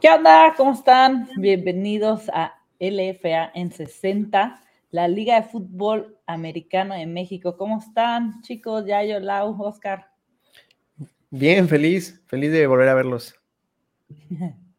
¿Qué onda? ¿Cómo están? Bienvenidos a LFA en 60, la Liga de Fútbol Americano de México. ¿Cómo están, chicos? Yayo, Lau, Oscar. Bien, feliz, feliz de volver a verlos.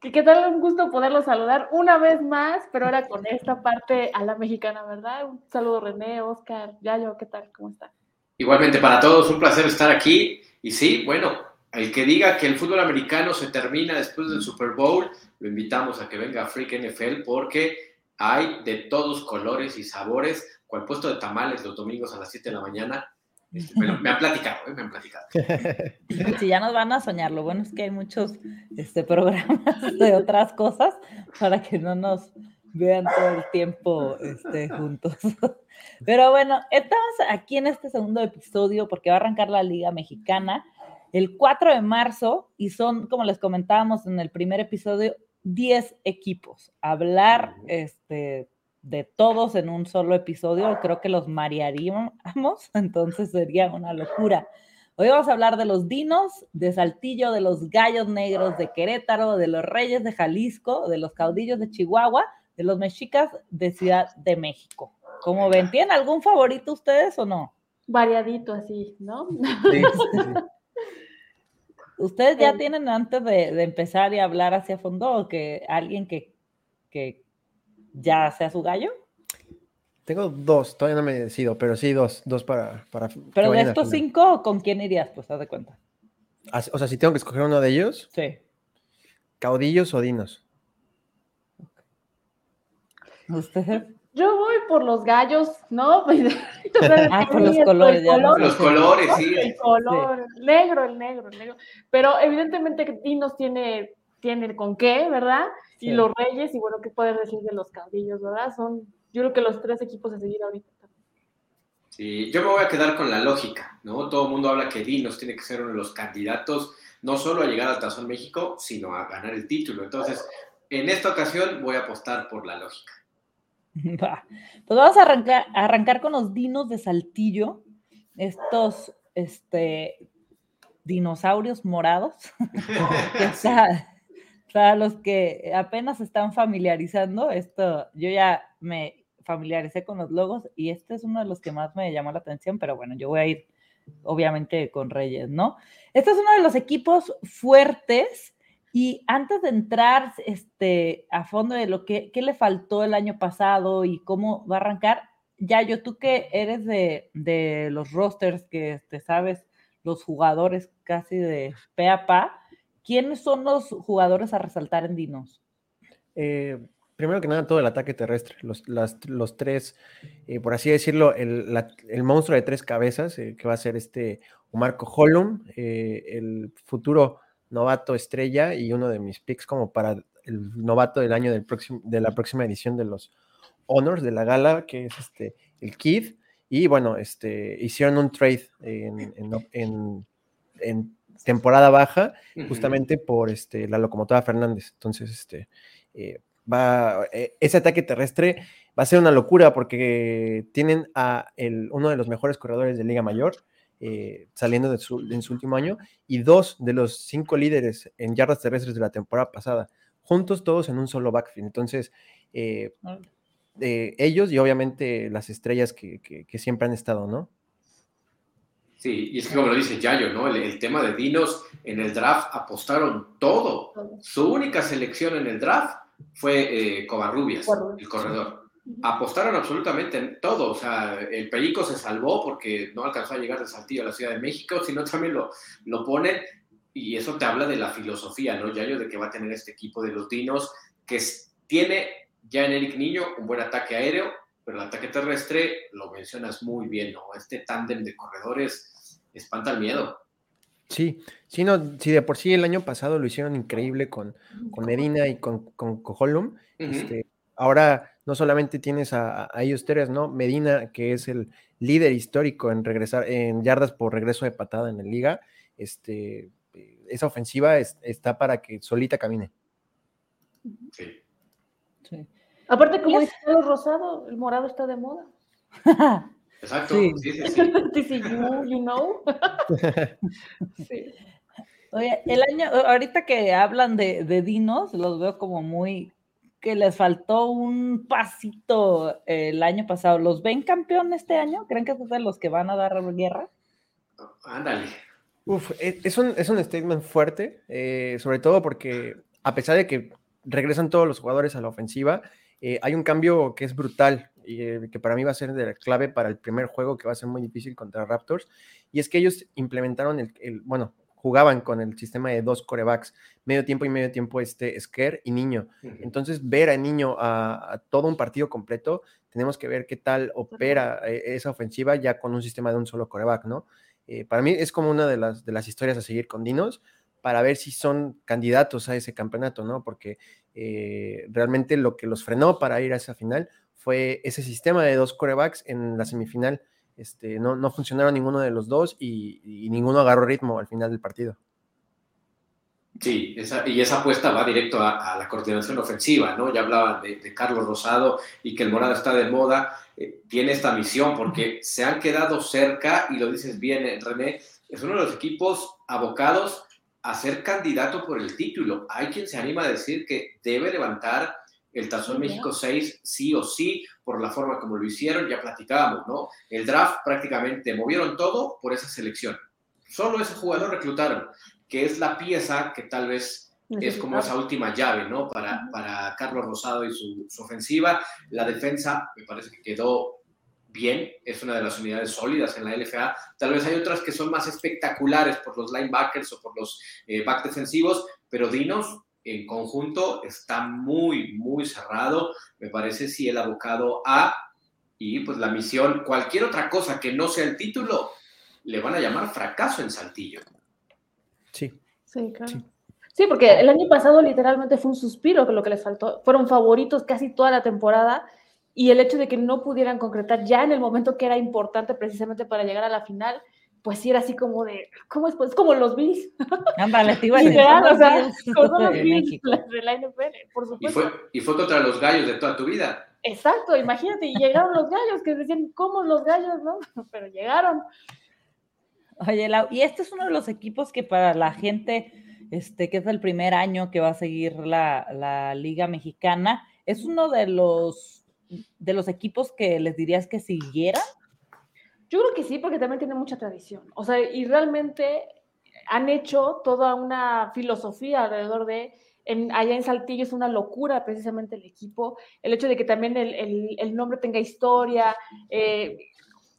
¿Qué tal? Un gusto poderlos saludar una vez más, pero ahora con esta parte a la mexicana, ¿verdad? Un saludo René, Oscar, Yayo, ¿qué tal? ¿Cómo están? Igualmente para todos, un placer estar aquí. Y sí, bueno, el que diga que el fútbol americano se termina después del Super Bowl, lo invitamos a que venga a Freak NFL porque hay de todos colores y sabores, cual puesto de tamales los domingos a las 7 de la mañana. Este, me, me han platicado, ¿eh? me han platicado. Si ya nos van a soñar, lo bueno es que hay muchos este, programas de otras cosas para que no nos vean todo el tiempo este, juntos. Pero bueno, estamos aquí en este segundo episodio porque va a arrancar la Liga Mexicana el 4 de marzo y son, como les comentábamos en el primer episodio, 10 equipos. Hablar este, de todos en un solo episodio, creo que los marearíamos, entonces sería una locura. Hoy vamos a hablar de los dinos, de Saltillo, de los gallos negros de Querétaro, de los reyes de Jalisco, de los caudillos de Chihuahua, de los mexicas de Ciudad de México. ¿Cómo ven? ¿Tienen algún favorito ustedes o no? Variadito así, ¿no? Sí, sí, sí. ¿Ustedes ya Eh, tienen antes de, de empezar y hablar hacia fondo o que alguien que, que ya sea su gallo? Tengo dos, todavía no me decido, pero sí dos, dos para, para Pero de estos cinco, ¿con quién irías? Pues haz de cuenta. O sea, si tengo que escoger uno de ellos, Sí. caudillos o dinos. ¿Ustedes? Yo voy por los gallos, ¿no? Ah, por los colores, ya sé. Los colores, sí. El color, negro, el negro, el negro. Pero evidentemente que Dinos tiene, tiene con qué, ¿verdad? Y los Reyes, y bueno, ¿qué puedes decir de los caudillos, verdad? Son, yo creo que los tres equipos a seguir ahorita. Sí, yo me voy a quedar con la lógica, ¿no? Todo el mundo habla que Dinos tiene que ser uno de los candidatos, no solo a llegar al Tazón México, sino a ganar el título. Entonces, en esta ocasión voy a apostar por la lógica. Va. Pues vamos a arrancar, a arrancar con los dinos de Saltillo, estos este, dinosaurios morados, para los que apenas están familiarizando, esto, yo ya me familiaricé con los logos y este es uno de los que más me llamó la atención, pero bueno, yo voy a ir obviamente con Reyes, ¿no? Este es uno de los equipos fuertes y antes de entrar este, a fondo de lo que le faltó el año pasado y cómo va a arrancar, ya yo tú que eres de, de los rosters, que te sabes los jugadores casi de pe a pa, ¿quiénes son los jugadores a resaltar en Dinos? Eh, primero que nada, todo el ataque terrestre. Los, los tres, eh, por así decirlo, el, el monstruo de tres cabezas, eh, que va a ser este Marco Hollum, el futuro novato estrella y uno de mis picks como para el novato del año del próximo, de la próxima edición de los Honors de la gala, que es este el Kid. Y bueno, este, hicieron un trade en, en- en- en temporada baja justamente por este, la locomotora Fernández. Entonces, este, eh, va, eh, ese ataque terrestre va a ser una locura porque tienen a el, uno de los mejores corredores de Liga Mayor eh, saliendo de su, en su último año y dos de los cinco líderes en yardas terrestres de la temporada pasada, juntos todos en un solo backfield. Entonces, eh, eh, ellos y obviamente las estrellas que, que- que siempre han estado, ¿no? Sí, y es que como lo dice Yayo, ¿no? El, el tema de Dinos en el draft apostaron todo. Su única selección en el draft fue eh, Covarrubias, Covarrubias, el corredor. Apostaron absolutamente en todo. O sea, el Perico se salvó porque no alcanzó a llegar de Saltillo a la Ciudad de México, sino también lo, lo ponen. Y eso te habla de la filosofía, ¿no, Yayo? De que va a tener este equipo de los Dinos, que tiene ya en Eric Niño un buen ataque aéreo, pero el ataque terrestre lo mencionas muy bien, ¿no? Este tándem de corredores espanta el miedo. Sí, sí, no, sí, de por sí el año pasado lo hicieron increíble con, con Medina y con, con Coholum. Ujú. Este, ahora no solamente tienes a, a ellos tres, ¿no? Medina, que es el líder histórico en regresar, en yardas por regreso de patada en la liga. Este, eh, esa ofensiva es- está para que solita camine. Sí. Sí. Aparte, como Es- dice Carlos Rosado, el morado está de moda. Exacto. Sí. Sí, sí, sí. Sí, sí, you, you know. Sí. Oye, el año, ahorita que hablan de, de dinos, los veo como muy, que les faltó un pasito el año pasado. ¿Los ven campeón este año? ¿Creen que son de los que van a dar guerra? Ándale. Uf, e, es un, es un statement fuerte, eh, sobre todo porque a pesar de que regresan todos los jugadores a la ofensiva, eh, hay un cambio que es brutal y eh, que para mí va a ser de la clave para el primer juego que va a ser muy difícil contra Raptors. Y es que ellos implementaron el, el bueno, jugaban con el sistema de dos corebacks, medio tiempo y medio tiempo este Scare y Niño. Entonces, ver a Niño a, todo un partido completo, tenemos que ver qué tal opera esa ofensiva ya con un sistema de un solo coreback, ¿no? Eh, para mí es como una de las, de las historias a seguir con Dinos para ver si son candidatos a ese campeonato, ¿no? Porque eh, realmente lo que los frenó para ir a esa final fue ese sistema de dos corebacks en la semifinal. Este, no, no funcionaron ninguno de los dos y, ninguno agarró ritmo al final del partido. Sí, y esa apuesta va directo a, la coordinación ofensiva, ¿no? Ya hablaban de, Carlos Rosado y que el Morado está de moda, eh, tiene esta misión porque se han quedado cerca, y lo dices bien, eh, René, es uno de los equipos abocados a ser candidato por el título. Hay quien se anima a decir que debe levantar el Tazón México 6 sí o sí, por la forma como lo hicieron, ya platicábamos, ¿no? El draft prácticamente movieron todo por esa selección. Solo ese jugador reclutaron, que es la pieza que tal vez es como esa última llave, ¿no? Para, para Carlos Rosado y su, su, ofensiva. La defensa me parece que quedó bien, es una de las unidades sólidas en la LFA. Tal vez hay otras que son más espectaculares por los linebackers o por los eh, back defensivos, pero Dinos en conjunto está muy, muy cerrado. Me parece si el abocado A y pues la misión, cualquier otra cosa que no sea el título, le van a llamar fracaso en Saltillo. Sí. Sí, claro. Sí. porque el año pasado literalmente fue un suspiro que lo que les faltó. Fueron favoritos casi toda la temporada y el hecho de que no pudieran concretar ya en el momento que era importante precisamente para llegar a la final, pues sí era así como de, ¿cómo es? Pues como los Bills. Ándale, te iba a decir. o sea, como los Bills de la NFL, por supuesto. Y fue, y fue contra los gallos de toda tu vida. Exacto, imagínate, y llegaron los gallos que decían, ¿cómo los gallos, no? Pero llegaron. Oye, y este es uno de los equipos que para la gente, este, que es el primer año que va a seguir la, la Liga Mexicana, es uno de los, de los equipos que les dirías que siguieran yo creo que sí, porque también tiene mucha tradición. O sea, y realmente han hecho toda una filosofía alrededor de, en, allá en Saltillo es una locura precisamente el equipo, el hecho de que también el, el, nombre tenga historia, eh,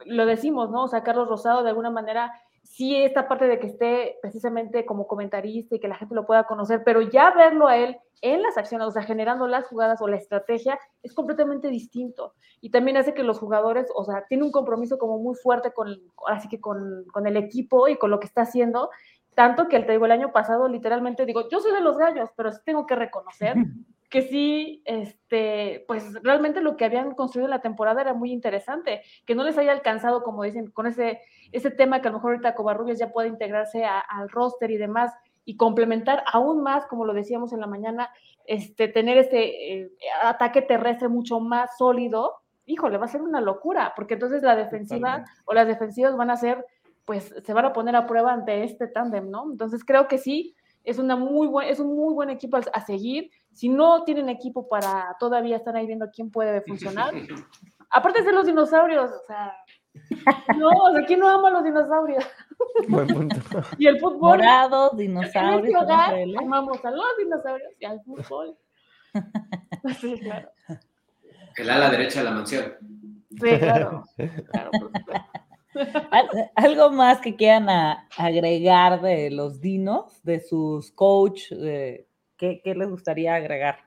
lo decimos, ¿no? O sea, Carlos Rosado de alguna manera sí esta parte de que esté precisamente como comentarista y que la gente lo pueda conocer, pero ya verlo a él en las acciones, o sea, generando las jugadas o la estrategia, es completamente distinto. Y también hace que los jugadores, o sea, tiene un compromiso como muy fuerte con, así que con, con el equipo y con lo que está haciendo, tanto que te digo, el año pasado literalmente digo, yo soy de los gallos, pero sí tengo que reconocer que sí, este, pues realmente lo que habían construido la temporada era muy interesante, que no les haya alcanzado, como dicen, con ese, ese tema que a lo mejor ahorita Covarrubias ya puede integrarse al roster y demás, y complementar aún más, como lo decíamos en la mañana, este, tener ese eh, ataque terrestre mucho más sólido, híjole, va a ser una locura, porque entonces la defensiva o las defensivas van a ser, pues se van a poner a prueba ante este tándem, ¿no? Entonces creo que sí, es, una muy buen, es un muy buen equipo a, seguir. Si no tienen equipo para todavía están ahí viendo quién puede funcionar. Aparte de los dinosaurios, o sea, no, o sea, ¿quién no ama a los dinosaurios? Buen punto. y el fútbol. Morados, dinosaurios. amamos a los dinosaurios y al fútbol. sí, claro. El ala derecha de la mansión. Sí, claro. claro ¿Algo más que quieran agregar de los dinos, de sus coach? ¿qué, les gustaría agregar?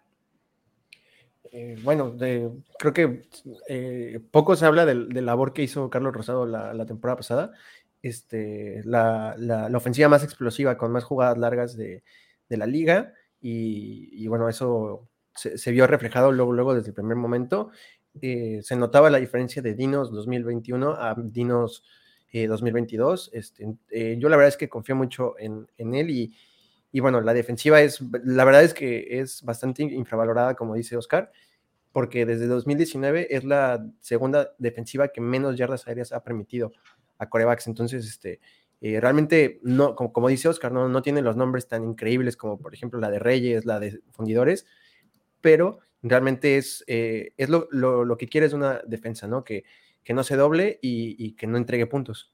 Eh, bueno, creo que eh, poco se habla de, labor que hizo Carlos Rosado la, temporada pasada. Este, la, ofensiva más explosiva, con más jugadas largas de, la liga. Y, bueno, eso se, vio reflejado luego, luego desde el primer momento. Eh, se notaba la diferencia de Dinos 2021 a Dinos 2022. Eh, este, eh, yo la verdad es que confío mucho en, él y, y, bueno, la defensiva es, la verdad es que es bastante infravalorada, como dice Oscar, porque desde 2019 es la segunda defensiva que menos yardas aéreas ha permitido a corebacks. Entonces, este, Eh, realmente, no, como, como, dice Oscar, no, no tiene los nombres tan increíbles como, por ejemplo, la de Reyes, la de Fundidores, pero realmente es, eh, es lo, lo, lo, que quiere es una defensa, ¿no? Que, que no se doble y, y que no entregue puntos.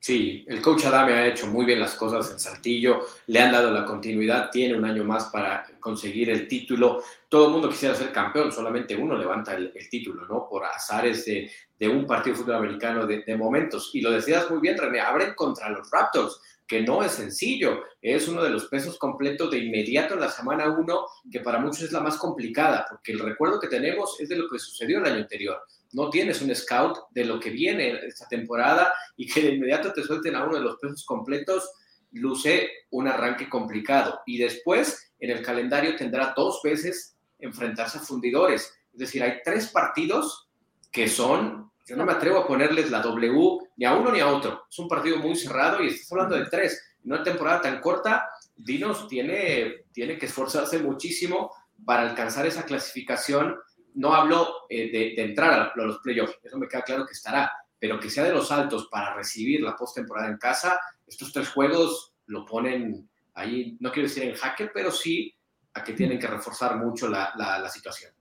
Sí, el coach Adame ha hecho muy bien las cosas en Saltillo, le han dado la continuidad, tiene un año más para conseguir el título. Todo el mundo quisiera ser campeón, solamente uno levanta el, título, ¿no? Por azares de, de, un partido fútbol americano de, de, momentos. Y lo decías muy bien, René, abren contra los Raptors, que no es sencillo, es uno de los pesos completos de inmediato en la semana 1, que para muchos es la más complicada, porque el recuerdo que tenemos es de lo que sucedió el año anterior no tienes un scout de lo que viene esta temporada y que de inmediato te suelten a uno de los pesos completos, luce un arranque complicado. Y después en el calendario tendrá dos veces enfrentarse a fundidores. Es decir, hay tres partidos que son, yo no me atrevo a ponerles la W ni a uno ni a otro. Es un partido muy cerrado y estás hablando de tres. En una temporada tan corta, Dinos tiene, tiene que esforzarse muchísimo para alcanzar esa clasificación no hablo eh, de, entrar a, los playoffs, eso me queda claro que estará, pero que sea de los altos para recibir la postemporada en casa, estos tres juegos lo ponen ahí, no quiero decir en jaque, pero sí a que tienen que reforzar mucho la situación.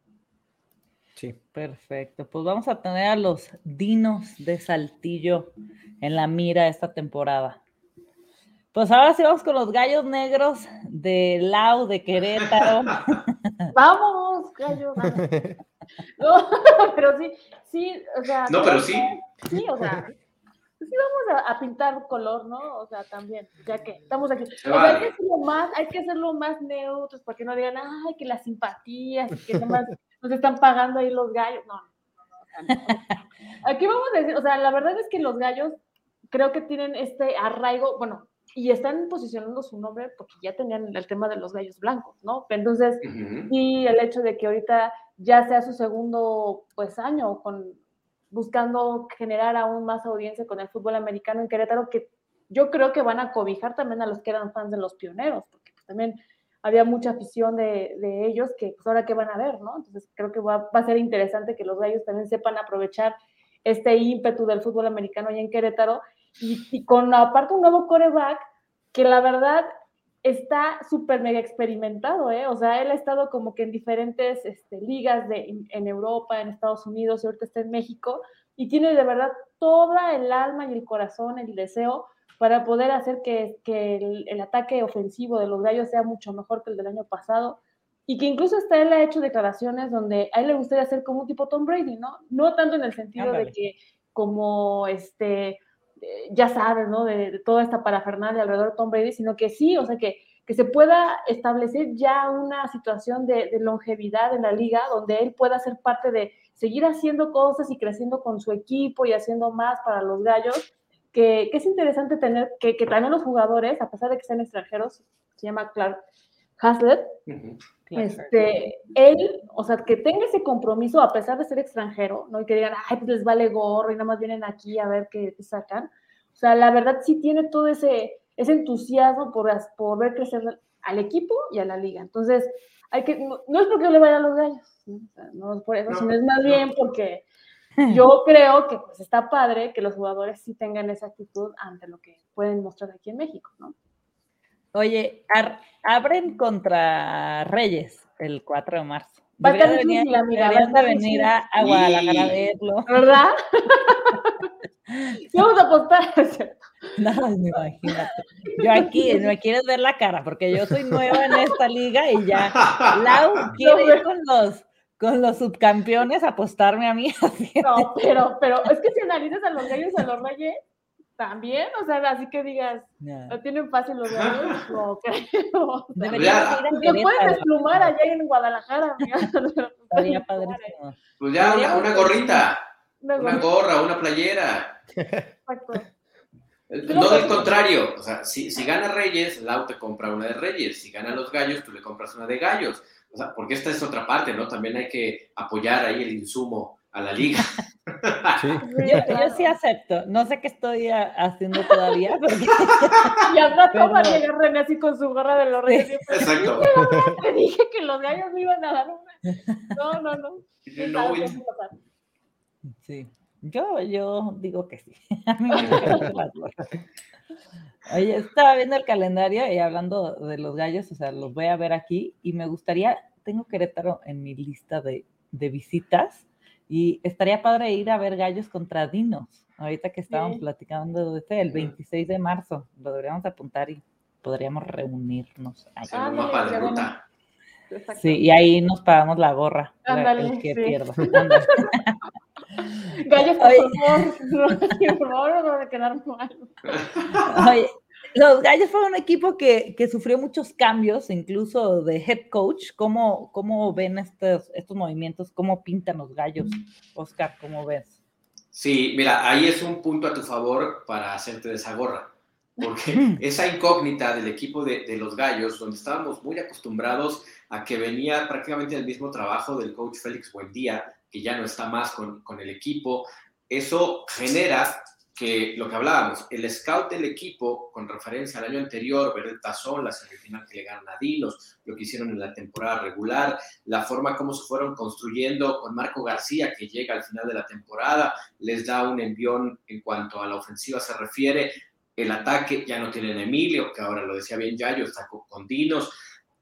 Sí. Perfecto. Pues vamos a tener a los dinos de Saltillo en la mira esta temporada. Pues ahora sí vamos con los gallos negros de Lau, de Querétaro. Vamos, gallos. No, pero sí, sí, o sea. No, pero sí. Sí, o sea, sí vamos a, a, pintar color, ¿no? O sea, también, ya que estamos aquí. O sea, hay que hacerlo más, hay que hacerlo más neutros para que no digan, ay, que las simpatías, que nomás nos están pagando ahí los gallos. No, no, no, no. Aquí vamos a decir, o sea, la verdad es que los gallos creo que tienen este arraigo, bueno, y están posicionando su nombre porque ya tenían el tema de los gallos blancos, ¿no? Entonces, uh -huh. y el hecho de que ahorita ya sea su segundo pues año con buscando generar aún más audiencia con el fútbol americano en Querétaro, que yo creo que van a cobijar también a los que eran fans de los pioneros, porque pues, también había mucha afición de, de, ellos que pues ahora qué van a ver, ¿no? Entonces creo que va, va a ser interesante que los gallos también sepan aprovechar este ímpetu del fútbol americano allá en Querétaro y, y, con aparte un nuevo coreback que la verdad está súper mega experimentado, ¿eh? O sea, él ha estado como que en diferentes este, ligas de, en, Europa, en Estados Unidos y ahorita está en México y tiene de verdad toda el alma y el corazón, el deseo para poder hacer que, que el, el, ataque ofensivo de los gallos sea mucho mejor que el del año pasado y que incluso hasta él ha hecho declaraciones donde a él le gustaría ser como un tipo Tom Brady, ¿no? No tanto en el sentido Ándale. de que como este ya sabes, ¿no? De, de, toda esta parafernalia alrededor de Tom Brady, sino que sí, o sea, que, que se pueda establecer ya una situación de, de, longevidad en la liga donde él pueda ser parte de seguir haciendo cosas y creciendo con su equipo y haciendo más para los gallos, que, que es interesante tener que, que, también los jugadores, a pesar de que sean extranjeros, se llama Clark Haslett, uh -huh. Este, él, o sea, que tenga ese compromiso a pesar de ser extranjero, ¿no? Y que digan, ay, pues les vale gorro y nada más vienen aquí a ver qué, qué sacan. O sea, la verdad sí tiene todo ese, ese entusiasmo por, por ver crecer al equipo y a la liga. Entonces, hay que, no, no es porque le vaya a los gallos, ¿no? O sea, no es por eso, no, sino es más no. bien porque yo creo que pues está padre que los jugadores sí tengan esa actitud ante lo que pueden mostrar aquí en México, ¿no? Oye, abren contra Reyes el 4 de marzo. Va a estar difícil, venir, amiga. Va a estar venir a, a Guadalajara a verlo. ¿Verdad? Vamos a apostar, No, imagínate. Yo aquí, me quieres ver la cara, porque yo soy nueva en esta liga y ya. Lau quiere ir con los, con los subcampeones apostarme a mí. No, pero, pero es que si analizas a los gallos, a los reyes, también, o sea, así que digas, yeah. lo tienen fácil los gallos, no creo. Debería Se pueden desplumar allá en Guadalajara, Estaría padrísimo. Pues ya, una, una gorrita, una, una gorra, una playera. Exacto. No del contrario, o sea, si, si gana Reyes, Lau te compra una de Reyes, si gana los gallos, tú le compras una de gallos. O sea, porque esta es otra parte, ¿no? También hay que apoyar ahí el insumo a la liga. Sí. Yo, yo, sí acepto. No sé qué estoy haciendo todavía. Pero... y anda pero... a llegar René así con su gorra de los reyes. Sí. Exacto. Te dije que los gallos me iban a dar una. No, no, no. Sí. Yo, yo digo que sí. A mí me gustan las gorras. Oye, estaba viendo el calendario y hablando de los gallos, o sea, los voy a ver aquí y me gustaría, tengo Querétaro en mi lista de, de visitas y estaría padre ir a ver gallos contra dinos. Ahorita que estábamos Sí. platicando de este, el 26 de marzo, lo deberíamos apuntar y podríamos reunirnos. ahí. De qué bueno. ruta. Sí, y ahí nos pagamos la gorra, el que sí. pierda. Gallos, por Oye. favor. por favor, no a quedar mal. Oye, los gallos fueron un equipo que, que sufrió muchos cambios, incluso de head coach. ¿Cómo, cómo ven estos, estos movimientos? ¿Cómo pintan los gallos? Oscar, ¿cómo ves? Sí, mira, ahí es un punto a tu favor para hacerte de esa gorra. Porque esa incógnita del equipo de, de los gallos, donde estábamos muy acostumbrados a que venía prácticamente el mismo trabajo del coach Félix Buendía, que ya no está más con, con el equipo, eso genera que lo que hablábamos, el scout del equipo, con referencia al año anterior, ver el tazón, la semifinal que le ganan a Dinos, lo que hicieron en la temporada regular, la forma como se fueron construyendo con Marco García, que llega al final de la temporada, les da un envión en cuanto a la ofensiva se refiere, el ataque ya no tienen Emilio, que ahora lo decía bien Yayo, está con, con Dinos,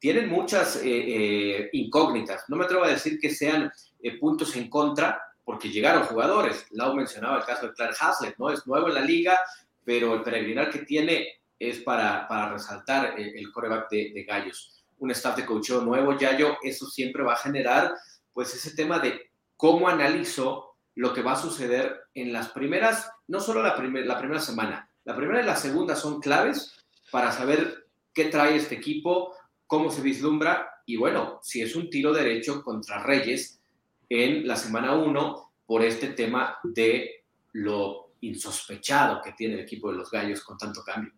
tienen muchas eh, eh, incógnitas, no me atrevo a decir que sean eh, puntos en contra, porque llegaron jugadores. Lau mencionaba el caso de Clark Haslett, ¿no? Es nuevo en la liga, pero el peregrinar que tiene es para, para resaltar el, el coreback de, de, Gallos. Un staff de coacheo nuevo, Yayo, eso siempre va a generar, pues, ese tema de cómo analizo lo que va a suceder en las primeras, no solo la, primer, la primera semana, la primera y la segunda son claves para saber qué trae este equipo, cómo se vislumbra, y bueno, si es un tiro derecho contra Reyes, en la semana 1 por este tema de lo insospechado que tiene el equipo de los Gallos con tanto cambio.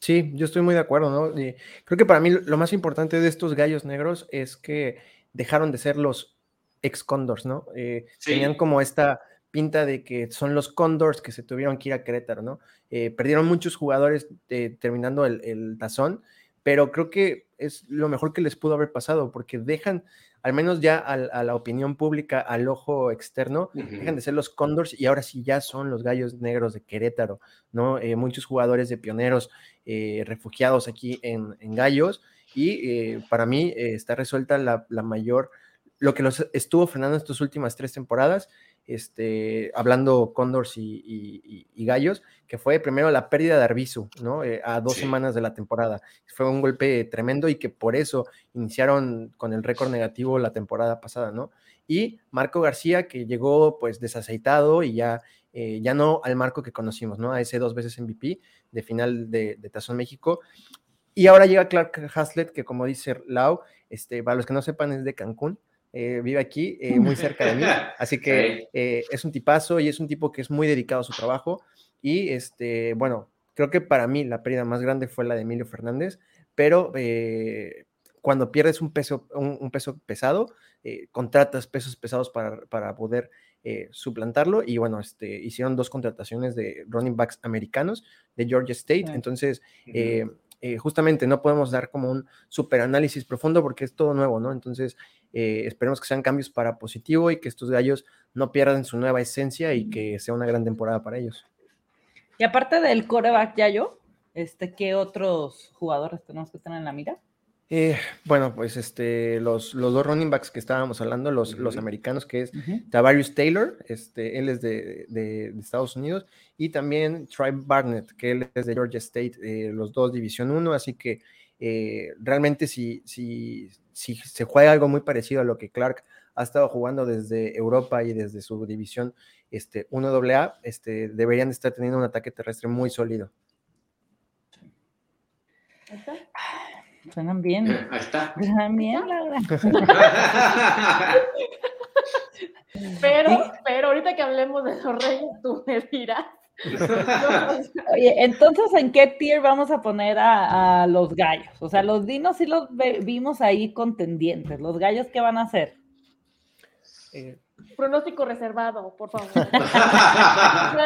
Sí, yo estoy muy de acuerdo, ¿no? Y creo que para mí lo más importante de estos gallos negros es que dejaron de ser los ex Condors, ¿no? Eh, sí. Tenían como esta pinta de que son los Condors que se tuvieron que ir a Querétaro, ¿no? Eh, perdieron muchos jugadores eh, terminando el, el tazón, pero creo que es lo mejor que les pudo haber pasado porque dejan al menos ya a, a, la opinión pública, al ojo externo, uh -huh. dejan de ser los Condors y ahora sí ya son los gallos negros de Querétaro, ¿no? Eh, muchos jugadores de pioneros eh, refugiados aquí en, en Gallos y eh, para mí está resuelta la, la, mayor, lo que los estuvo frenando estas últimas tres temporadas, este, hablando Condors y, y, y, Gallos, que fue primero la pérdida de Arbizu, ¿no? Eh, a dos sí. semanas de la temporada. Fue un golpe tremendo y que por eso iniciaron con el récord negativo la temporada pasada, ¿no? Y Marco García, que llegó pues desaceitado y ya, eh, ya no al Marco que conocimos, ¿no? A ese dos veces MVP de final de, de Tazón México. Y ahora llega Clark Haslett, que como dice Lau, este, para los que no sepan es de Cancún, eh, vive aquí, eh, muy cerca de mí, así que eh, es un tipazo y es un tipo que es muy dedicado a su trabajo. Y este, bueno, creo que para mí la pérdida más grande fue la de Emilio Fernández, pero cuando pierdes un peso, un, un peso pesado, contratas pesos pesados para, para poder suplantarlo. Y bueno, este, hicieron dos contrataciones de running backs americanos de Georgia State, entonces... eh, justamente no podemos dar como un super análisis profundo porque es todo nuevo, ¿no? Entonces, eh, esperemos que sean cambios para positivo y que estos gallos no pierdan su nueva esencia y que sea una gran temporada para ellos. Y aparte del coreback Yayo, este, ¿qué otros jugadores tenemos que tener en la mira? Eh, bueno, pues este, los, los, dos running backs que estábamos hablando, los, uh -huh. los americanos, que es uh -huh. Tavarius Taylor, este, él es de, de, de, Estados Unidos, y también Troy Barnett, que él es de Georgia State, eh, los dos División 1, así que eh, realmente si, si, si se juega algo muy parecido a lo que Clark ha estado jugando desde Europa y desde su división este, 1AA, este, deberían estar teniendo un ataque terrestre muy sólido. Suenan bien. Ahí está. Suenan bien, Laura. pero, pero ahorita que hablemos de los reyes, tú me dirás. Oye, entonces, ¿en qué tier vamos a poner a, a, los gallos? O sea, los dinos sí los vimos ahí contendientes. ¿Los gallos qué van a hacer? Eh, Pronóstico reservado, por favor.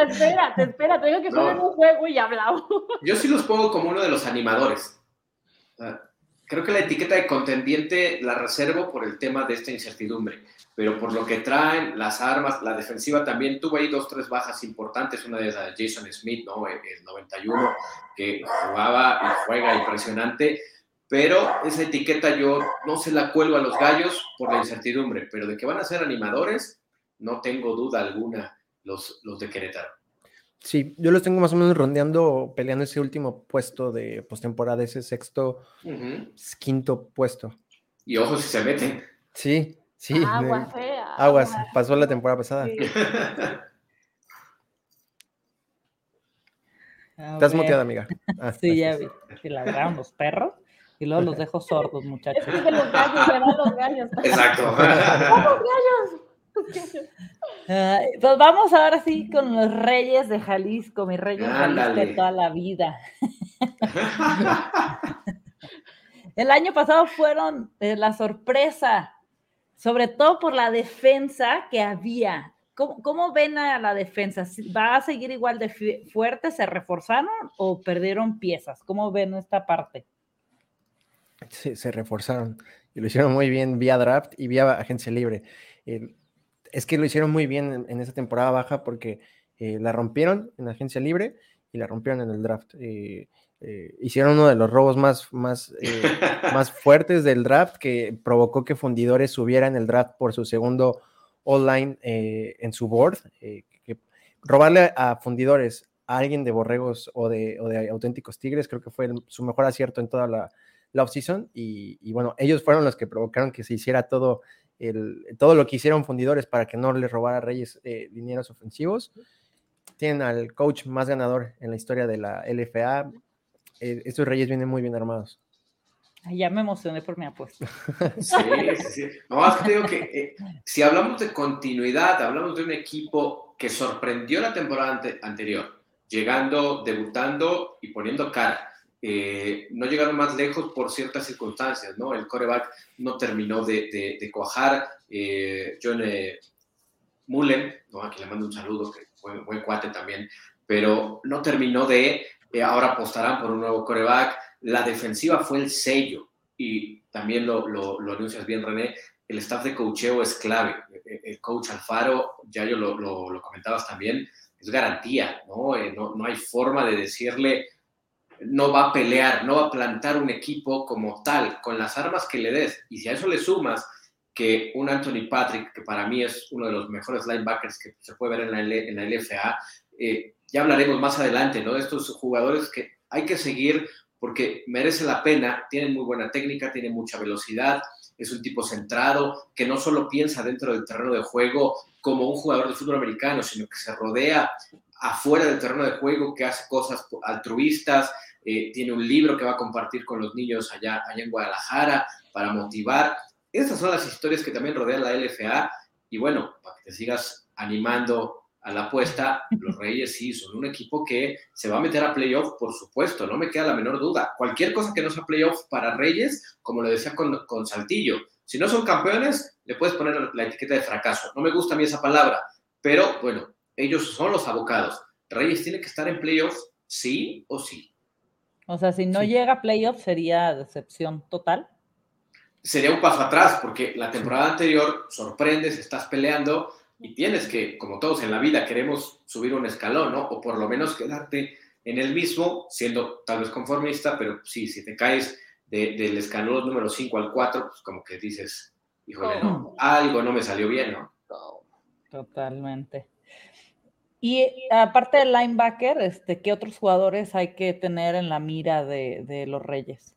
espérate, espérate, tengo que poner no. un juego y hablamos. Yo sí los pongo como uno de los animadores creo que la etiqueta de contendiente la reservo por el tema de esta incertidumbre, pero por lo que traen, las armas, la defensiva también, tuvo ahí dos, tres bajas importantes, una de esas Jason Smith, ¿no? El, 91, que jugaba y juega impresionante, pero esa etiqueta yo no se la cuelgo a los gallos por la incertidumbre, pero de que van a ser animadores, no tengo duda alguna los, los de Querétaro. Sí, yo los tengo más o menos rondeando, peleando ese último puesto de postemporada, ese sexto, quinto puesto. Y ojo si se meten. Sí, sí. Agua fea. Aguas, pasó la temporada pasada. Estás muteada, amiga. Ah, sí, ya vi. Que ladraron los perros y luego los dejo sordos, muchachos. los gallos, los gallos. Exacto. ¡Vamos, gallos! pues vamos ahora sí con los reyes de Jalisco, mis reyes de Jalisco de toda la vida. El año pasado fueron eh, la sorpresa, sobre todo por la defensa que había. ¿Cómo, ven a la defensa? ¿Va a seguir igual de fuerte? ¿Se reforzaron o perdieron piezas? ¿Cómo ven esta parte? Sí, se reforzaron y lo hicieron muy bien vía draft y vía agencia libre es que lo hicieron muy bien en, esa temporada baja porque eh, la rompieron en la agencia libre y la rompieron en el draft. Eh, eh, hicieron uno de los robos más, más, más fuertes del draft que provocó que Fundidores subiera en el draft por su segundo online en su board. Que robarle a Fundidores a alguien de Borregos o de, de auténticos Tigres creo que fue su mejor acierto en toda la, la offseason y, y bueno, ellos fueron los que provocaron que se hiciera todo todo lo que hicieron fundidores para que no les robara a Reyes eh, dineros ofensivos. Tienen al coach más ganador en la historia de la LFA. Eh, estos Reyes vienen muy bien armados. ya me emocioné por mi apuesta. Sí, sí, sí. No, es que digo que eh, si hablamos de continuidad, hablamos de un equipo que sorprendió la temporada anterior, llegando, debutando y poniendo cara eh, no llegaron más lejos por ciertas circunstancias, ¿no? El coreback no terminó de, de, cuajar. Eh, John eh, Mullen, ¿no? Aquí le mando un saludo, que fue un buen cuate también, pero no terminó de, ahora apostarán por un nuevo coreback. La defensiva fue el sello y también lo, lo, lo anuncias bien, René, el staff de coacheo es clave. El coach Alfaro, ya yo lo, lo, comentabas también, es garantía, ¿no? ¿no? No hay forma de decirle no va a pelear, no va a plantar un equipo como tal, con las armas que le des. Y si a eso le sumas que un Anthony Patrick, que para mí es uno de los mejores linebackers que se puede ver en la, en la LFA, eh, ya hablaremos más adelante, ¿no? De estos jugadores que hay que seguir porque merece la pena, tienen muy buena técnica, tienen mucha velocidad, es un tipo centrado, que no solo piensa dentro del terreno de juego como un jugador de fútbol americano, sino que se rodea afuera del terreno de juego, que hace cosas altruistas, eh, tiene un libro que va a compartir con los niños allá, allá en Guadalajara para motivar. Esas son las historias que también rodean la LFA y bueno, para que te sigas animando a la apuesta, los Reyes sí son un equipo que se va a meter a playoff, por supuesto, no me queda la menor duda. Cualquier cosa que no sea playoff para Reyes, como lo decía con, con Saltillo, si no son campeones, le puedes poner la etiqueta de fracaso. No me gusta a mí esa palabra, pero bueno, ellos son los abocados. Reyes tiene que estar en playoff, sí o sí. O sea, si no llega a playoff sería decepción total. Sería un paso atrás, porque la temporada anterior sorprendes, estás peleando y tienes que, como todos en la vida, queremos subir un escalón, ¿no? O por lo menos quedarte en el mismo, siendo tal vez conformista, pero sí, si te caes del escalón número 5 al 4, pues como que dices, híjole, no, algo no me salió bien, ¿no? Totalmente. Y aparte del linebacker, este, ¿qué otros jugadores hay que tener en la mira de, los Reyes?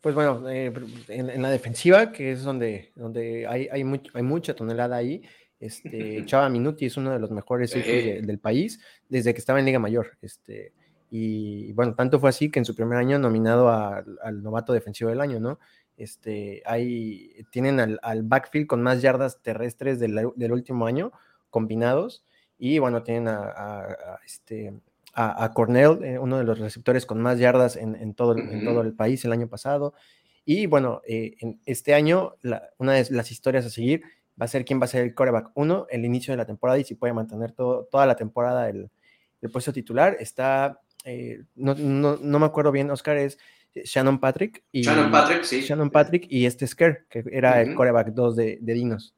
Pues bueno, eh, en, la defensiva, que es donde, donde hay, hay, hay mucha tonelada ahí, este, Chava Minuti es uno de los mejores del país desde que estaba en Liga Mayor. Este, y bueno, tanto fue así que en su primer año nominado al novato defensivo del año, ¿no? Este, hay, tienen al, backfield con más yardas terrestres del, del último año combinados y bueno, tienen a, este, a, Cornell, eh, uno de los receptores con más yardas en, todo, en todo el país el año pasado. Y bueno, eh, en este año, una de las historias a seguir va a ser quién va a ser el coreback 1, el inicio de la temporada y si puede mantener todo, toda la temporada el, el puesto titular. Está, eh, no, no, no, me acuerdo bien, Oscar, es Shannon Patrick y Shannon Patrick, sí. Shannon Patrick y este Scare, que era el coreback 2 de, de, Dinos.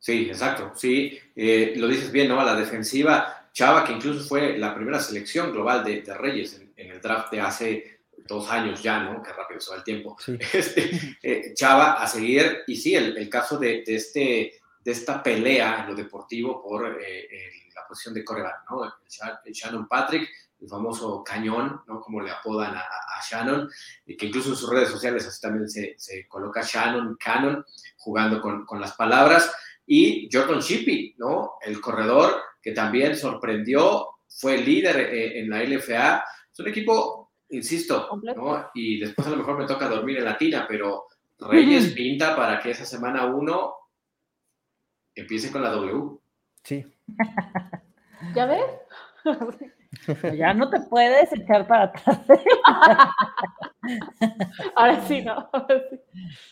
Sí, exacto, sí, eh, lo dices bien, ¿no? A la defensiva, Chava, que incluso fue la primera selección global de, de Reyes en, en, el draft de hace dos años ya, ¿no? Qué rápido se va el tiempo. Sí. Este, eh, Chava a seguir, y sí, el, el caso de, de, este, de esta pelea en lo deportivo por eh, el, la posición de coreback, ¿no? El, Shannon Patrick, el famoso cañón, ¿no? Como le apodan a, a, Shannon, y que incluso en sus redes sociales así también se, se coloca Shannon, Cannon, jugando con, con, las palabras, y Jordan Shippey, ¿no? El corredor que también sorprendió, fue líder eh, en la LFA, es un equipo, insisto, ¿no? Y después a lo mejor me toca dormir en Latina, pero Reyes pinta para que esa semana uno empiece con la W. Sí. ¿Ya ves? Ya no te puedes echar para atrás. Ahora sí, ¿no?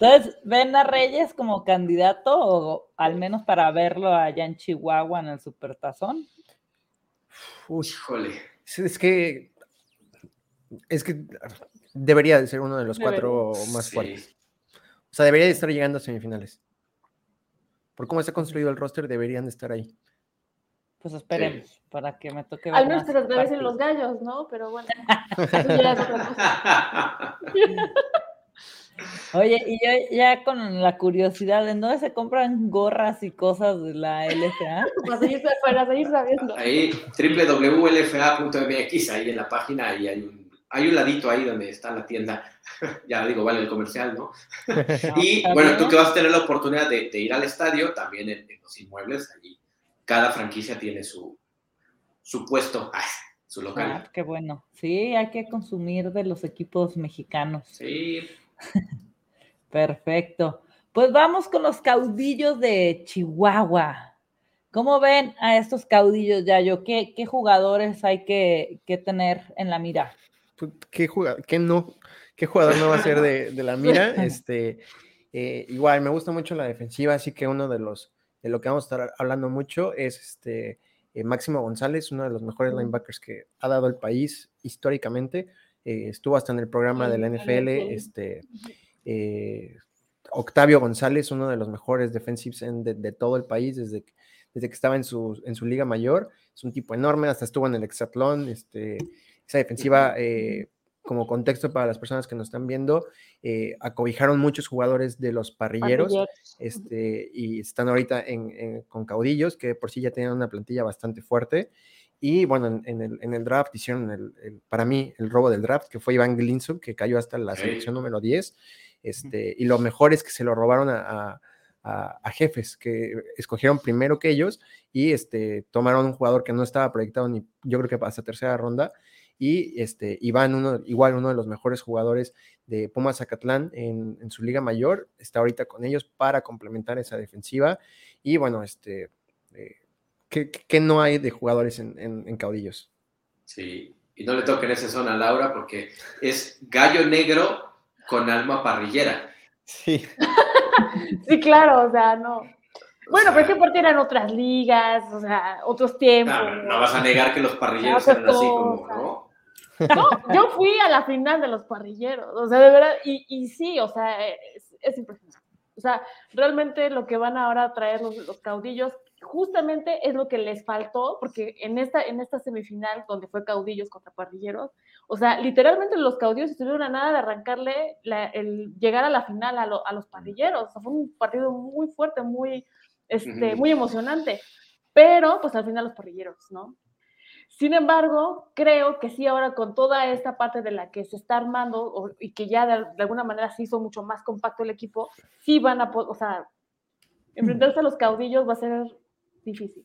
Entonces, ¿ven a Reyes como candidato o al menos para verlo allá en Chihuahua en el Supertazón? Uy, híjole. Es que es que debería de ser uno de los cuatro más sí. fuertes. O sea, debería de estar llegando a semifinales. Por cómo está construido el roster, deberían de estar ahí. Pues esperemos, sí. para que me toque Al menos que los bebés los gallos, ¿no? Pero bueno. Oye, y yo ya con la curiosidad, ¿en dónde se compran gorras y cosas de la LFA? Para seguir, para seguir sabiendo. Ahí, www.lfa.mx, ahí en la página, ahí hay un, hay un ladito ahí donde está la tienda. ya digo, vale el comercial, ¿no? y bueno, tú que vas a tener la oportunidad de, de ir al estadio, también en, en los inmuebles, allí cada franquicia tiene su, su puesto, su local. Ah, qué bueno. Sí, hay que consumir de los equipos mexicanos. Sí. Perfecto. Pues vamos con los caudillos de Chihuahua. ¿Cómo ven a estos caudillos, Yayo? ¿Qué, qué jugadores hay que, que, tener en la mira? Pues, ¿Qué, jugador, qué, no, ¿Qué jugador no va a ser de, de la mira? Este, eh, igual, me gusta mucho la defensiva, así que uno de los de lo que vamos a estar hablando mucho es este eh, Máximo González, uno de los mejores linebackers que ha dado el país históricamente. Eh, estuvo hasta en el programa de la NFL. Este, eh, Octavio González, uno de los mejores defensives de, de, todo el país desde, desde que estaba en su, en su liga mayor. Es un tipo enorme, hasta estuvo en el hexatlón. Este, esa defensiva como contexto para las personas que nos están viendo, eh, acobijaron muchos jugadores de los parrilleros, parrilleros. Este, y están ahorita en, en, con caudillos, que por sí ya tenían una plantilla bastante fuerte. Y bueno, en, en, el, en el, draft hicieron, el, el, para mí, el robo del draft, que fue Iván Glinson, que cayó hasta la selección número 10. Este, y lo mejor es que se lo robaron a, a, a, jefes, que escogieron primero que ellos y este, tomaron un jugador que no estaba proyectado ni, yo creo que hasta tercera ronda, y este, Iván, uno, igual uno de los mejores jugadores de Pumas Zacatlán en, en, su liga mayor, está ahorita con ellos para complementar esa defensiva. Y bueno, este, eh, ¿qué, ¿qué, no hay de jugadores en, en, en, caudillos? Sí, y no le toquen esa zona a Laura porque es gallo negro con alma parrillera. Sí. sí, claro, o sea, no. Bueno, o sea, pero es que aparte eran otras ligas, o sea, otros tiempos. No, no vas a negar que los parrilleros eran así como, ¿no? No, yo fui a la final de los parrilleros, o sea, de verdad, y, y sí, o sea, es, es, impresionante. O sea, realmente lo que van ahora a traer los, los, caudillos, justamente es lo que les faltó, porque en esta, en esta semifinal, donde fue caudillos contra parrilleros, o sea, literalmente los caudillos estuvieron a nada de arrancarle la, el llegar a la final a, lo, a, los parrilleros. O sea, fue un partido muy fuerte, muy, este, muy emocionante. Pero, pues al final los parrilleros, ¿no? Sin embargo, creo que sí ahora con toda esta parte de la que se está armando o, y que ya de, de, alguna manera se hizo mucho más compacto el equipo, sí van a, o sea, enfrentarse a los caudillos va a ser difícil.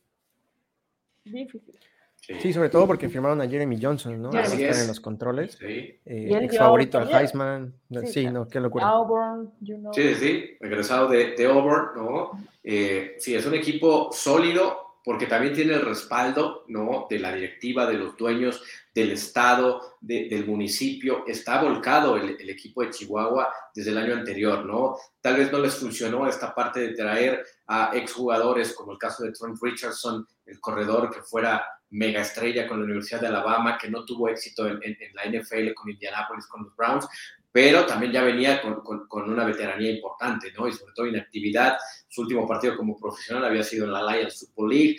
Difícil. Sí. sí, sobre todo porque firmaron a Jeremy Johnson, ¿no? Así Están en los controles. Sí. Eh, ex favorito al Heisman. Sí, sí, no, qué locura. Auburn, you know. Sí, sí, regresado de, de Auburn, ¿no? Eh, sí, es un equipo sólido, porque también tiene el respaldo ¿no? de la directiva, de los dueños, del Estado, de, del municipio. Está volcado el, equipo de Chihuahua desde el año anterior, ¿no? Tal vez no les funcionó esta parte de traer a exjugadores, como el caso de Trent Richardson, el corredor que fuera mega estrella con la Universidad de Alabama, que no tuvo éxito en, en la NFL con Indianapolis, con los Browns, pero también ya venía con, con, una veteranía importante, ¿no? Y sobre todo inactividad. Su último partido como profesional había sido en la Alliance Football League.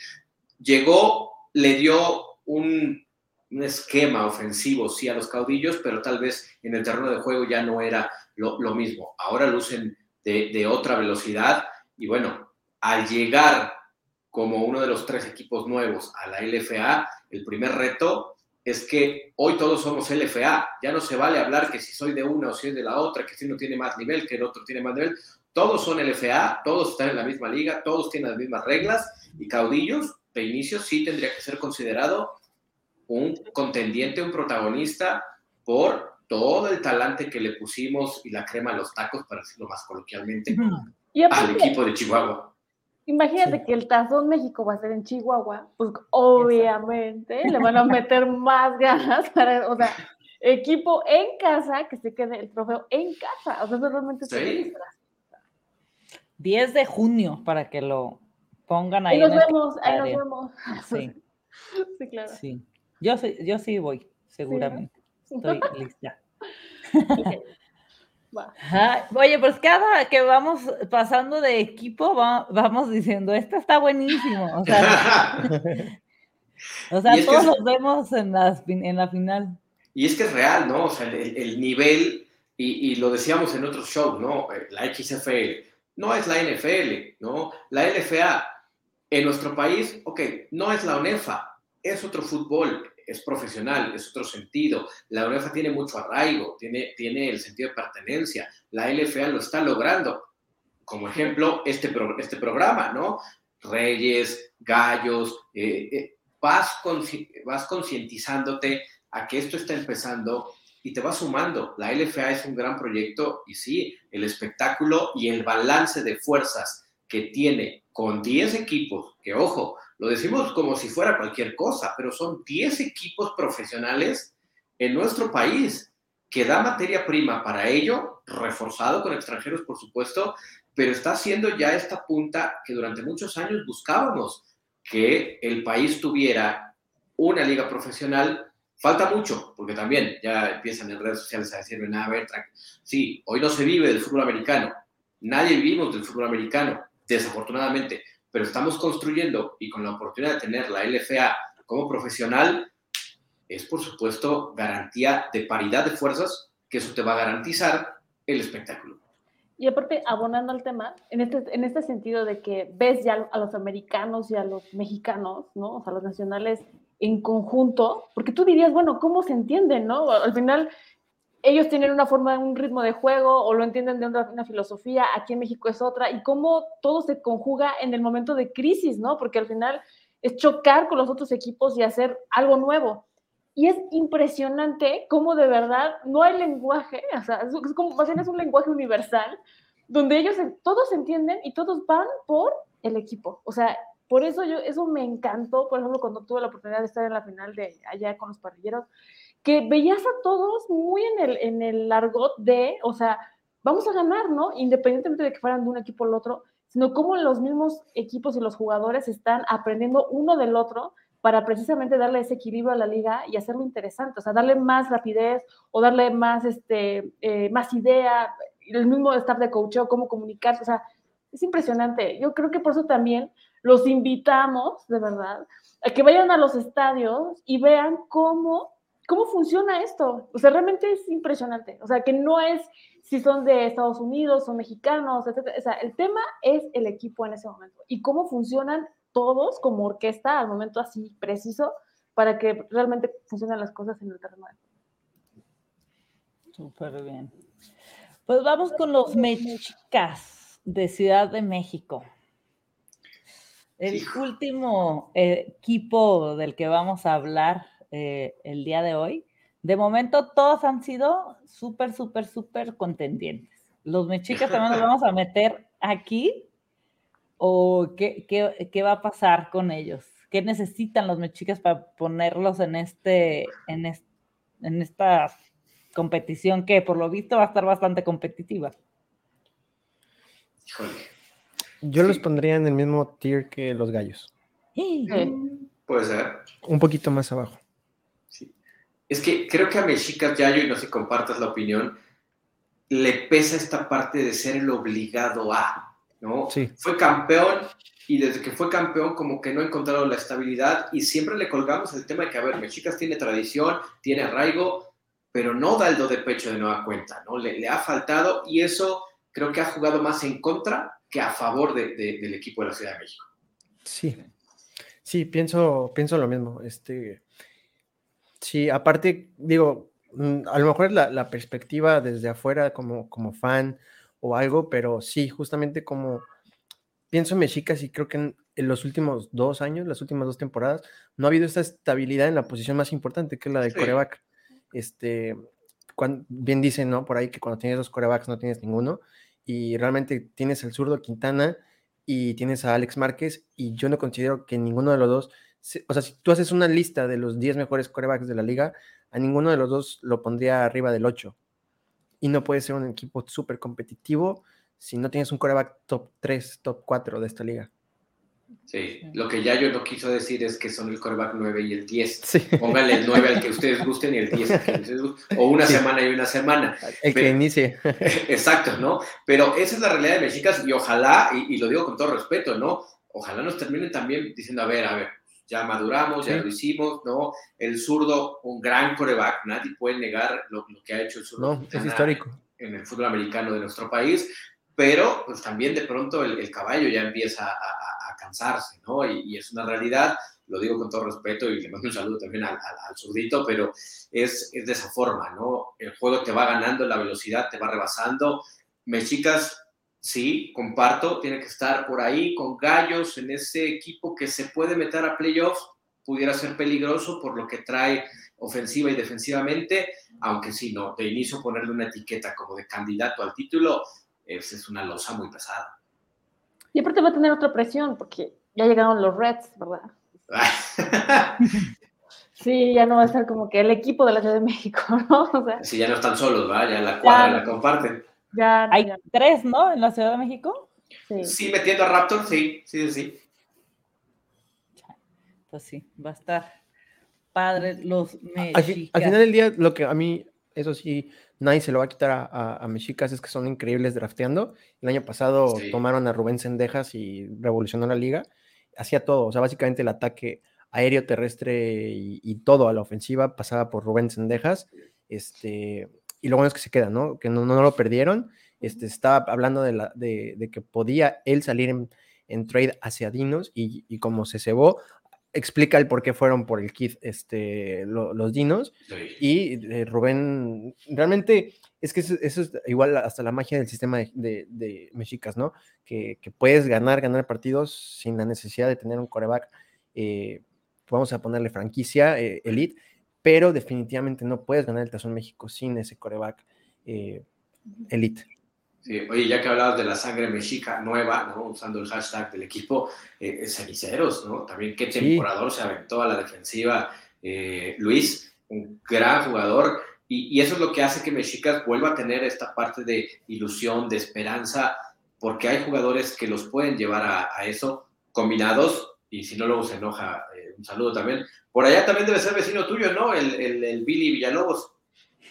Llegó, le dio un, un, esquema ofensivo, sí, a los caudillos, pero tal vez en el terreno de juego ya no era lo, lo mismo. Ahora lucen de, de otra velocidad y bueno, al llegar como uno de los tres equipos nuevos a la LFA, el primer reto es que hoy todos somos LFA. Ya no se vale hablar que si soy de una o si soy de la otra, que si uno tiene más nivel, que el otro tiene más nivel. Todos son LFA, todos están en la misma liga, todos tienen las mismas reglas y Caudillos de inicio sí tendría que ser considerado un contendiente, un protagonista por todo el talante que le pusimos y la crema a los tacos, para decirlo más coloquialmente, al equipo de Chihuahua. Imagínate que el Tazón México va a ser en Chihuahua, pues obviamente le van a meter más ganas para, o sea, equipo en casa, que se quede el trofeo en casa. O sea, eso realmente sí. 10 de junio para que lo pongan ahí. Ahí nos vemos, ahí nos vemos. Sí. sí, claro. Sí. Yo, sí, yo sí voy, seguramente. Estoy lista. Oye, pues cada que vamos pasando de equipo, vamos diciendo, este está buenísimo. O sea, todos los vemos en, en la final. Y es que es real, ¿no? O sea, el, nivel, y, lo decíamos en otros shows, ¿no? Eh, la XFL, no es la NFL, ¿no? La LFA, en nuestro país, ok, no es la ONEFA, es otro fútbol, es profesional, es otro sentido. La UEFA tiene mucho arraigo, tiene, tiene el sentido de pertenencia. La LFA lo está logrando. Como ejemplo, este, este programa, ¿no? Reyes, gallos, eh, eh, vas, vas concientizándote a que esto está empezando y te vas sumando. La LFA es un gran proyecto y sí, el espectáculo y el balance de fuerzas que tiene con 10 equipos, que ojo, lo decimos como si fuera cualquier cosa, pero son 10 equipos profesionales en nuestro país que da materia prima para ello, reforzado con extranjeros, por supuesto, pero está haciendo ya esta punta que durante muchos años buscábamos, que el país tuviera una liga profesional. Falta mucho, porque también ya empiezan en redes sociales a decirme, nada, ver, sí, hoy no se vive del fútbol americano, nadie vivimos del fútbol americano, desafortunadamente, pero estamos construyendo y con la oportunidad de tener la LFA como profesional, es por supuesto garantía de paridad de fuerzas, que eso te va a garantizar el espectáculo. Y aparte, abonando al tema, en este, en este sentido de que ves ya a los americanos y a los mexicanos, ¿no? O sea, los nacionales en conjunto, porque tú dirías, bueno, ¿cómo se entienden, no? Al final, ellos tienen una forma, un ritmo de juego o lo entienden de una, filosofía, aquí en México es otra, y cómo todo se conjuga en el momento de crisis, ¿no? Porque al final es chocar con los otros equipos y hacer algo nuevo. Y es impresionante cómo de verdad no hay lenguaje, o sea, es como, más bien es un lenguaje universal, donde ellos todos entienden y todos van por el equipo. O sea, por eso yo, eso me encantó, por ejemplo, cuando tuve la oportunidad de estar en la final de allá con los parrilleros, que veías a todos muy en el, en el argot de, o sea, vamos a ganar, ¿no? Independientemente de que fueran de un equipo al otro, sino cómo los mismos equipos y los jugadores están aprendiendo uno del otro para precisamente darle ese equilibrio a la liga y hacerlo interesante, o sea, darle más rapidez o darle más, este, eh, más idea, el mismo staff de coacheo, cómo comunicarse, o sea, es impresionante. Yo creo que por eso también los invitamos, de verdad, a que vayan a los estadios y vean cómo ¿cómo funciona esto? O sea, realmente es impresionante. O sea, que no es si son de Estados Unidos, son mexicanos, etc. O sea, el tema es el equipo en ese momento y cómo funcionan todos como orquesta al momento así preciso para que realmente funcionen las cosas en el terreno. Súper bien. Pues vamos con los mexicas de Ciudad de México. El último equipo del que vamos a hablar eh, el día de hoy. De momento todos han sido súper, súper, súper contendientes. Los mexicas también los vamos a meter aquí o qué, qué, qué, va a pasar con ellos. ¿Qué necesitan los mexicas para ponerlos en, este, en, en esta competición que por lo visto va a estar bastante competitiva? Yo los pondría en el mismo tier que los gallos. Puede ser. Un poquito más abajo es que creo que a Mexicas Yayo, y no sé si compartas la opinión, le pesa esta parte de ser el obligado a, ¿no? Sí. Fue campeón y desde que fue campeón como que no ha encontrado la estabilidad y siempre le colgamos el tema de que, a ver, Mexicas tiene tradición, tiene arraigo, pero no da el do de pecho de nueva cuenta, ¿no? Le, le ha faltado y eso creo que ha jugado más en contra que a favor de, de, del equipo de la Ciudad de México. Sí, sí, pienso, pienso lo mismo. Este, sí, aparte, digo, mm, a lo mejor es la, la perspectiva desde afuera como, como fan o algo, pero sí, justamente como pienso en Mexicas y creo que en, en, los últimos dos años, las últimas dos temporadas, no ha habido esta estabilidad en la posición más importante, que es la del sí. coreback. Este, cuando, bien dicen, ¿no? Por ahí que cuando tienes dos corebacks no tienes ninguno, y realmente tienes al zurdo Quintana y tienes a Alex Márquez, y yo no considero que ninguno de los dos, o sea, si tú haces una lista de los 10 mejores corebacks de la liga, a ninguno de los dos lo pondría arriba del 8. Y no puede ser un equipo súper competitivo si no tienes un coreback top 3, top 4 de esta liga. Sí, lo que ya yo no quiso decir es que son el coreback 9 y el 10. Sí. Pónganle el 9 al que ustedes gusten y el 10 al que ustedes gusten. O una sí. semana y una semana. El Pero, que inicie. Exacto, ¿no? Pero esa es la realidad de Mexicas y ojalá, y, y, lo digo con todo respeto, ¿no? Ojalá nos terminen también diciendo, a ver, a ver, ya maduramos, ya sí. lo hicimos, ¿no? El zurdo, un gran coreback, nadie puede negar lo, lo que ha hecho el zurdo. No, es histórico. En el fútbol americano de nuestro país, pero pues también de pronto el, el caballo ya empieza a, a, a cansarse, ¿no? Y, y, es una realidad, lo digo con todo respeto y le mando un saludo también al, al, al zurdito, pero es, es, de esa forma, ¿no? El juego te va ganando, la velocidad te va rebasando. Mexicas, sí, comparto, tiene que estar por ahí con gallos en ese equipo que se puede meter a playoffs, pudiera ser peligroso por lo que trae ofensiva y defensivamente, aunque sí, no, de inicio ponerle una etiqueta como de candidato al título, es, es una losa muy pesada. Y aparte va a tener otra presión, porque ya llegaron los Reds, ¿verdad? sí, ya no va a estar como que el equipo de la Ciudad de México, ¿no? O sea, sí, ya no están solos, ¿va? Ya la cuadra la comparten. Ya, Hay ya. tres, ¿no? En la Ciudad de México. Sí. sí, metiendo a Raptor, sí, sí, sí. Pues sí, va a estar padre los mexicas. Al, al final del día, lo que a mí, eso sí, nadie se lo va a quitar a, a, a, Mexicas, es que son increíbles drafteando. El año pasado sí. tomaron a Rubén Sendejas y revolucionó la liga. Hacía todo, o sea, básicamente el ataque aéreo, terrestre y, y todo a la ofensiva pasaba por Rubén Sendejas. Este, y lo bueno es que se queda, ¿no? Que no, no lo perdieron. Este, estaba hablando de, la, de, de que podía él salir en, en trade hacia Dinos y, y, como se cebó, explica el por qué fueron por el kit este, lo, los dinos. Sí. Y eh, Rubén, realmente es que eso, eso, es igual hasta la magia del sistema de, de, de mexicas, ¿no? Que, que, puedes ganar, ganar partidos sin la necesidad de tener un coreback, eh, vamos a ponerle franquicia, eh, elite, pero definitivamente no puedes ganar el Tazón México sin ese coreback eh, elite. Sí, oye, ya que hablabas de la sangre mexica nueva, ¿no? Usando el hashtag del equipo, eh, ceniceros, ¿no? También qué temporador sí. se aventó a la defensiva eh, Luis, un gran jugador, y, y, eso es lo que hace que Mexicas vuelva a tener esta parte de ilusión, de esperanza, porque hay jugadores que los pueden llevar a, a eso, combinados, y si no luego se enoja, eh, un saludo también. Por allá también debe ser vecino tuyo, ¿no? El, el, el Billy Villalobos.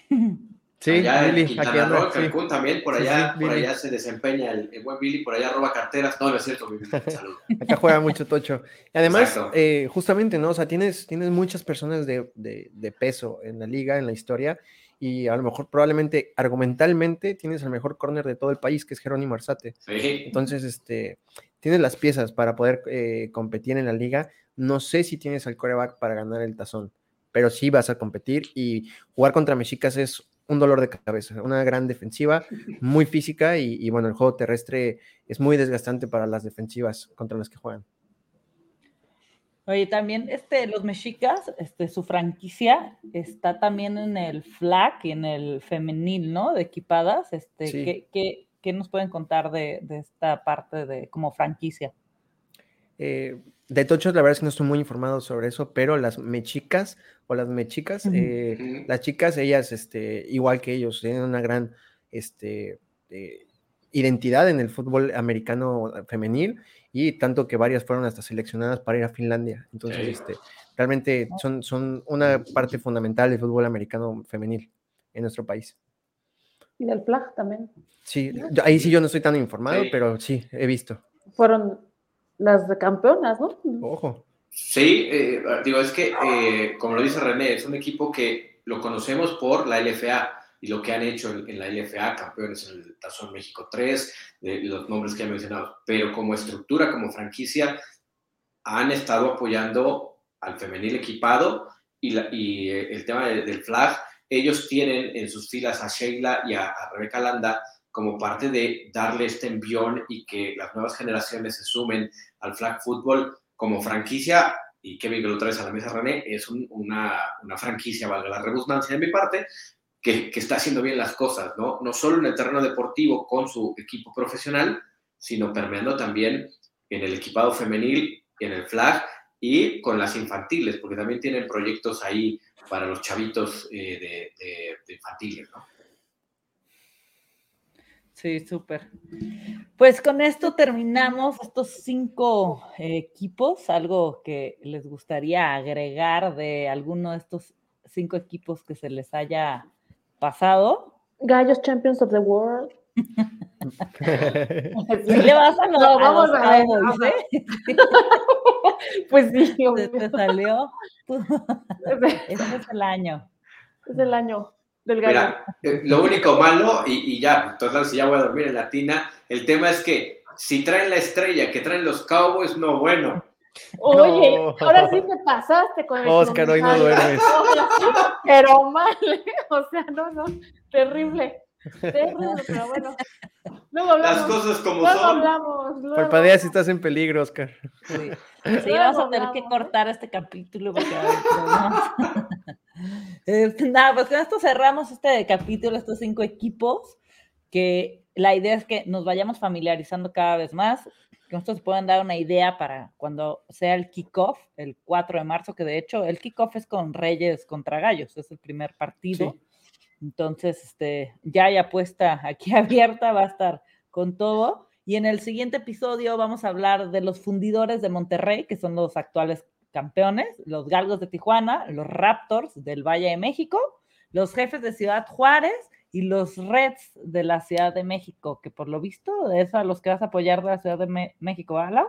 Sí, allá Billy, en Quintana Roo, Cancún sí. también, por allá, sí, sí, por allá se desempeña el, el, buen Billy, por allá roba carteras. No, no es cierto, Billy. Salud. Acá juega mucho Tocho. Y además, eh, justamente, ¿no? O sea, tienes, tienes muchas personas de, de, de, peso en la liga, en la historia, y a lo mejor probablemente argumentalmente tienes el mejor corner de todo el país, que es Jerónimo Arzate. Entonces, este, tienes las piezas para poder eh, competir en la liga. No sé si tienes al coreback para ganar el tazón, pero sí vas a competir y jugar contra Mexicas es un dolor de cabeza, una gran defensiva, muy física y, y, bueno, el juego terrestre es muy desgastante para las defensivas contra las que juegan. Oye, también este, los mexicas, este, su franquicia está también en el flag y en el femenil, ¿no? De equipadas. Este, sí. ¿qué, qué, qué, nos pueden contar de, de, esta parte de como franquicia? Eh, de tochos, la verdad es que no estoy muy informado sobre eso, pero las mechicas o las mechicas, eh, las chicas, ellas, este, igual que ellos, tienen una gran este, eh, identidad en el fútbol americano femenil y tanto que varias fueron hasta seleccionadas para ir a Finlandia. Entonces, sí. este, realmente son, son una parte fundamental del fútbol americano femenil en nuestro país. Y del flag también. Sí, ahí sí yo no estoy tan informado, Sí. pero sí, he visto. Fueron las de campeonas, ¿no? Ojo. Sí, eh, digo, es que, eh, como lo dice René, es un equipo que lo conocemos por la LFA y lo que han hecho en, en la LFA, campeones en el Tazón México 3, de los nombres que he mencionado, pero como estructura, como franquicia, han estado apoyando al femenil equipado y, la- y, eh, el tema de- del flag, ellos tienen en sus filas a Sheila y a, a Rebeca Landa como parte de darle este envión y que las nuevas generaciones se sumen al flag fútbol como franquicia, y Kevin que lo traes a la mesa, René, es un- una, una franquicia, valga la redundancia de mi parte, que, que está haciendo bien las cosas, ¿no? No solo en el terreno deportivo con su equipo profesional, sino permeando también en el equipado femenil, en el flag y con las infantiles, porque también tienen proyectos ahí para los chavitos eh, de, de- de infantiles, ¿no? Sí, súper. Pues con esto terminamos estos cinco eh, equipos. Algo que les gustaría agregar de alguno de estos cinco equipos que se les haya pasado. Gallos Champions of the World. Si le vas a No, a vamos los a ver, Cowboys, vamos a ¿eh? Pues sí, Te, te salió. Este es el año. es el año del gallo. Mira, eh, lo único malo, y, y ya, total, si ya voy a dormir en la tina, el tema es que si traen la estrella que traen los Cowboys, no bueno. Oye, No. ahora sí te pasaste con el Oscar, hoy no duermes. Pero mal, ¿eh? o sea, no, no, terrible. Terrible, pero bueno. Luego Las hablamos. cosas como Luego son. hablamos. Luego. Parpadea si estás en peligro, Oscar. Sí, vamos a tener que hablamos. cortar este capítulo porque. Este, Nada, pues con esto cerramos este capítulo, estos cinco equipos, que la idea es que nos vayamos familiarizando cada vez más, que nosotros puedan dar una idea para cuando sea el kickoff, el 4 de marzo, que de hecho el kickoff es con Reyes contra Gallos, es el primer partido. Sí. Entonces, este, ya hay apuesta aquí abierta, va a estar con todo. Y en el siguiente episodio vamos a hablar de los fundidores de Monterrey, que son los actuales campeones, los Galgos de Tijuana, los Raptors del Valle de México, los jefes de Ciudad Juárez y los Reds de la Ciudad de México, que por lo visto es a los que vas a apoyar de la Ciudad de México, ¿verdad?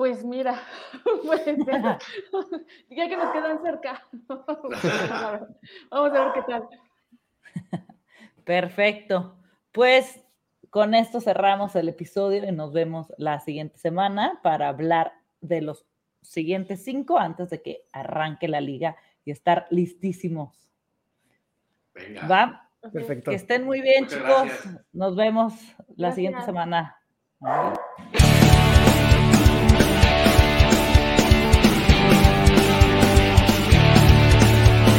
Pues mira, puede ser. ya que nos quedan cerca. Vamos a ver qué tal. Perfecto. Pues con esto cerramos el episodio y nos vemos la siguiente semana para hablar de los siguientes cinco antes de que arranque la liga y estar listísimos. Venga. ¿Va? Perfecto. Que estén muy bien, Muchas chicos. gracias. Nos vemos la siguiente semana. Bye.